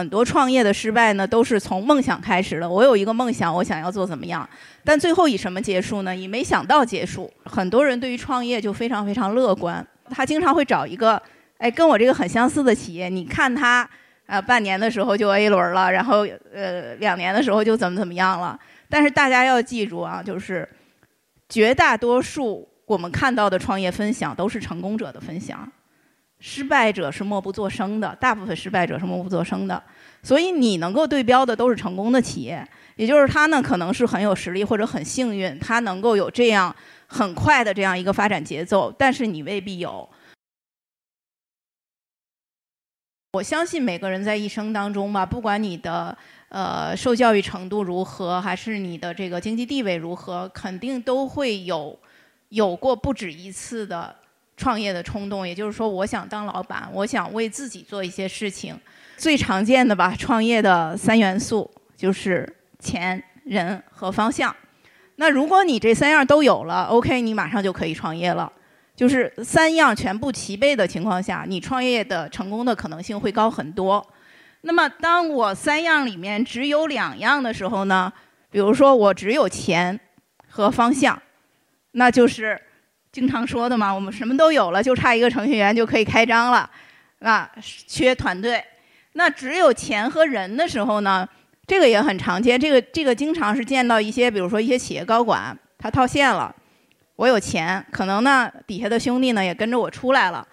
很多创业的失败呢，都是从梦想开始的。我有一个梦想，我想要做怎么样，但最后以什么结束呢？以没想到结束。很多人对于创业就非常非常乐观，他经常会找一个，哎，跟我这个很相似的企业。你看他，呃，半年的时候就 A 轮了，然后呃，两年的时候就怎么怎么样了。但是大家要记住啊，就是绝大多数我们看到的创业分享都是成功者的分享。失败者是默不作声的，大部分失败者是默不作声的，所以你能够对标的都是成功的企业，也就是他呢可能是很有实力或者很幸运，他能够有这样很快的这样一个发展节奏，但是你未必有。我相信每个人在一生当中吧，不管你的呃受教育程度如何，还是你的这个经济地位如何，肯定都会有有过不止一次的。创业的冲动，也就是说，我想当老板，我想为自己做一些事情。最常见的吧，创业的三元素就是钱、人和方向。那如果你这三样都有了，OK，你马上就可以创业了。就是三样全部齐备的情况下，你创业的成功的可能性会高很多。那么，当我三样里面只有两样的时候呢？比如说，我只有钱和方向，那就是。经常说的嘛，我们什么都有了，就差一个程序员就可以开张了，啊，缺团队。那只有钱和人的时候呢，这个也很常见。这个这个经常是见到一些，比如说一些企业高管，他套现了，我有钱，可能呢底下的兄弟呢也跟着我出来了，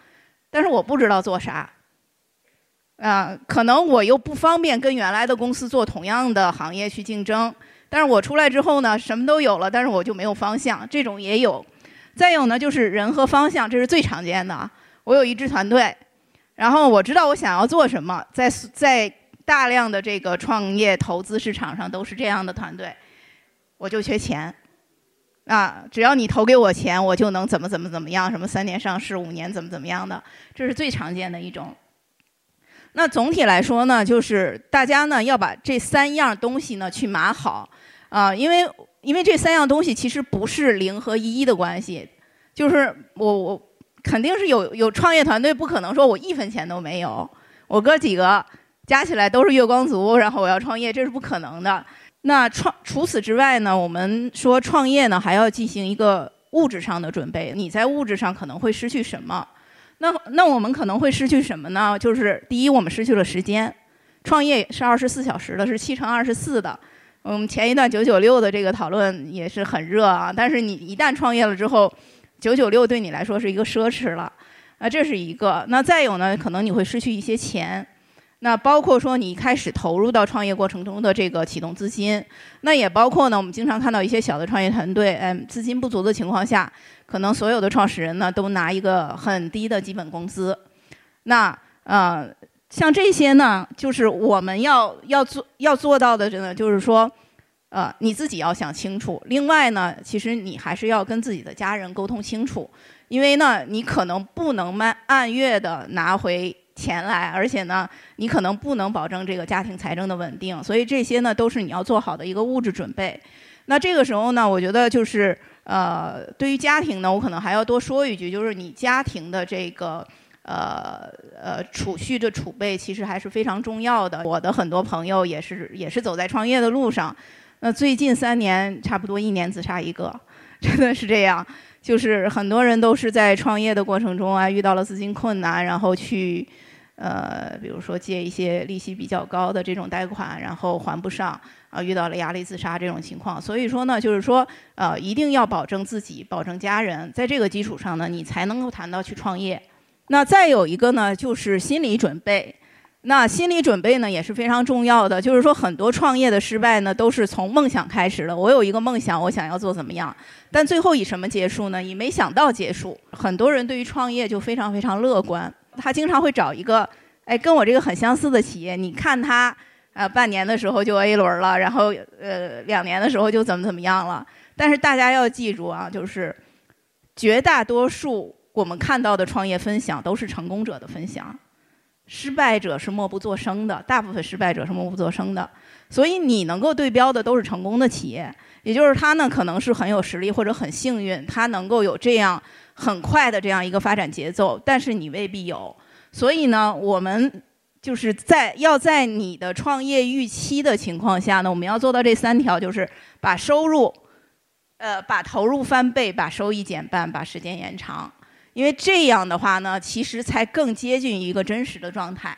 但是我不知道做啥，啊，可能我又不方便跟原来的公司做同样的行业去竞争。但是我出来之后呢，什么都有了，但是我就没有方向，这种也有。再有呢，就是人和方向，这是最常见的。我有一支团队，然后我知道我想要做什么，在在大量的这个创业投资市场上都是这样的团队，我就缺钱啊！只要你投给我钱，我就能怎么怎么怎么样，什么三年上市、五年怎么怎么样的，这是最常见的一种。那总体来说呢，就是大家呢要把这三样东西呢去码好啊，因为。因为这三样东西其实不是零和一的关系，就是我我肯定是有有创业团队，不可能说我一分钱都没有，我哥几个加起来都是月光族，然后我要创业，这是不可能的。那创除此之外呢，我们说创业呢还要进行一个物质上的准备，你在物质上可能会失去什么？那那我们可能会失去什么呢？就是第一，我们失去了时间，创业是二十四小时的，是七乘二十四的。我们前一段九九六的这个讨论也是很热啊，但是你一旦创业了之后，九九六对你来说是一个奢侈了，啊，这是一个。那再有呢，可能你会失去一些钱，那包括说你一开始投入到创业过程中的这个启动资金，那也包括呢，我们经常看到一些小的创业团队，嗯，资金不足的情况下，可能所有的创始人呢都拿一个很低的基本工资，那呃。像这些呢，就是我们要要做要做到的，真的就是说，呃，你自己要想清楚。另外呢，其实你还是要跟自己的家人沟通清楚，因为呢，你可能不能按按月的拿回钱来，而且呢，你可能不能保证这个家庭财政的稳定。所以这些呢，都是你要做好的一个物质准备。那这个时候呢，我觉得就是呃，对于家庭呢，我可能还要多说一句，就是你家庭的这个。呃呃，储蓄的储备其实还是非常重要的。我的很多朋友也是也是走在创业的路上，那最近三年差不多一年自杀一个，真的是这样。就是很多人都是在创业的过程中啊，遇到了资金困难，然后去呃，比如说借一些利息比较高的这种贷款，然后还不上啊，遇到了压力自杀这种情况。所以说呢，就是说呃，一定要保证自己，保证家人，在这个基础上呢，你才能够谈到去创业。那再有一个呢，就是心理准备。那心理准备呢也是非常重要的。就是说，很多创业的失败呢，都是从梦想开始的。我有一个梦想，我想要做怎么样，但最后以什么结束呢？以没想到结束。很多人对于创业就非常非常乐观，他经常会找一个，哎，跟我这个很相似的企业。你看他，呃，半年的时候就 A 轮了，然后呃，两年的时候就怎么怎么样了。但是大家要记住啊，就是绝大多数。我们看到的创业分享都是成功者的分享。失败者是默不作声的大部分失败者是默不作声的。所以你能够对标的都是成功的企业也就是他呢可能是很有实力或者很幸运他能够有这样很快的这样一个发展节奏但是你未必有。所以呢我们就是在要在你的创业预期的情况下呢我们要做到这三条就是把收入呃把投入翻倍把收益减半把时间延长因为这样的话呢其实才更接近一个真实的状态。